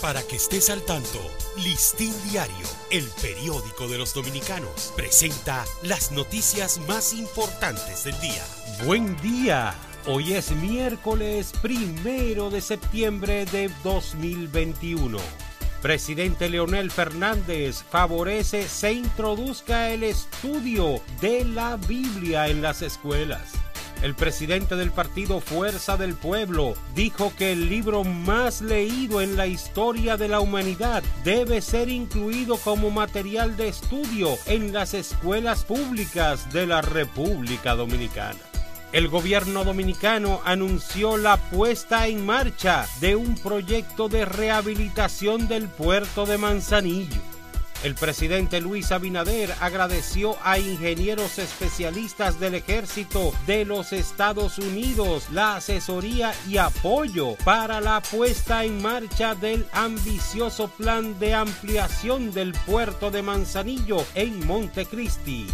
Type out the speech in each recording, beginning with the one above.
Para que estés al tanto, Listín Diario, el periódico de los dominicanos, presenta las noticias más importantes del día. Buen día. Hoy es miércoles primero de septiembre de 2021. Presidente Leonel Fernández favorece se introduzca el estudio de la Biblia en las escuelas. El presidente del partido Fuerza del Pueblo dijo que el libro más leído en la historia de la humanidad debe ser incluido como material de estudio en las escuelas públicas de la República Dominicana. El gobierno dominicano anunció la puesta en marcha de un proyecto de rehabilitación del puerto de Manzanillo. El presidente Luis Abinader agradeció a ingenieros especialistas del ejército de los Estados Unidos la asesoría y apoyo para la puesta en marcha del ambicioso plan de ampliación del puerto de Manzanillo en Montecristi.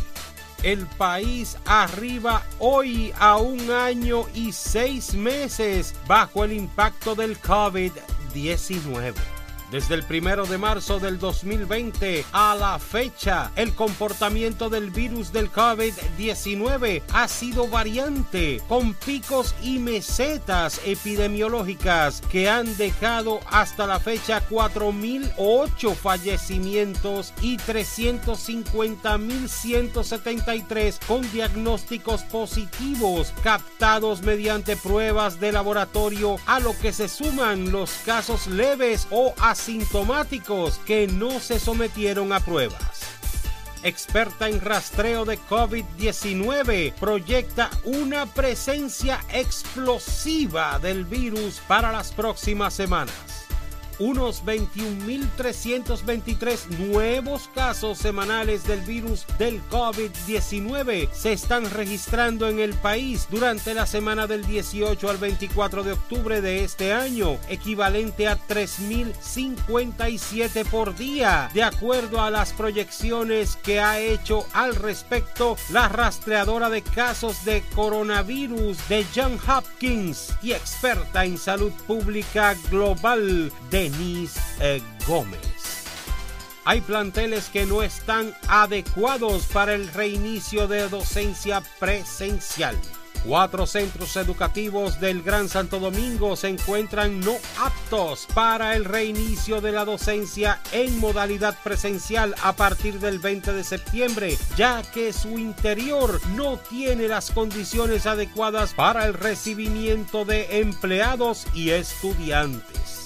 El país arriba hoy a un año y seis meses bajo el impacto del COVID-19. Desde el primero de marzo del 2020 a la fecha, el comportamiento del virus del COVID-19 ha sido variante, con picos y mesetas epidemiológicas que han dejado hasta la fecha 4.008 fallecimientos y 350.173 con diagnósticos positivos captados mediante pruebas de laboratorio, a lo que se suman los casos leves o asintomáticos que no se sometieron a pruebas. Experta en rastreo de COVID-19 proyecta una presencia explosiva del virus para las próximas semanas unos 21.323 nuevos casos semanales del virus del COVID-19 se están registrando en el país durante la semana del 18 al 24 de octubre de este año, equivalente a 3.057 por día, de acuerdo a las proyecciones que ha hecho al respecto la rastreadora de casos de coronavirus de John Hopkins y experta en salud pública global de Denise e. Gómez. Hay planteles que no están adecuados para el reinicio de docencia presencial. Cuatro centros educativos del Gran Santo Domingo se encuentran no aptos para el reinicio de la docencia en modalidad presencial a partir del 20 de septiembre, ya que su interior no tiene las condiciones adecuadas para el recibimiento de empleados y estudiantes.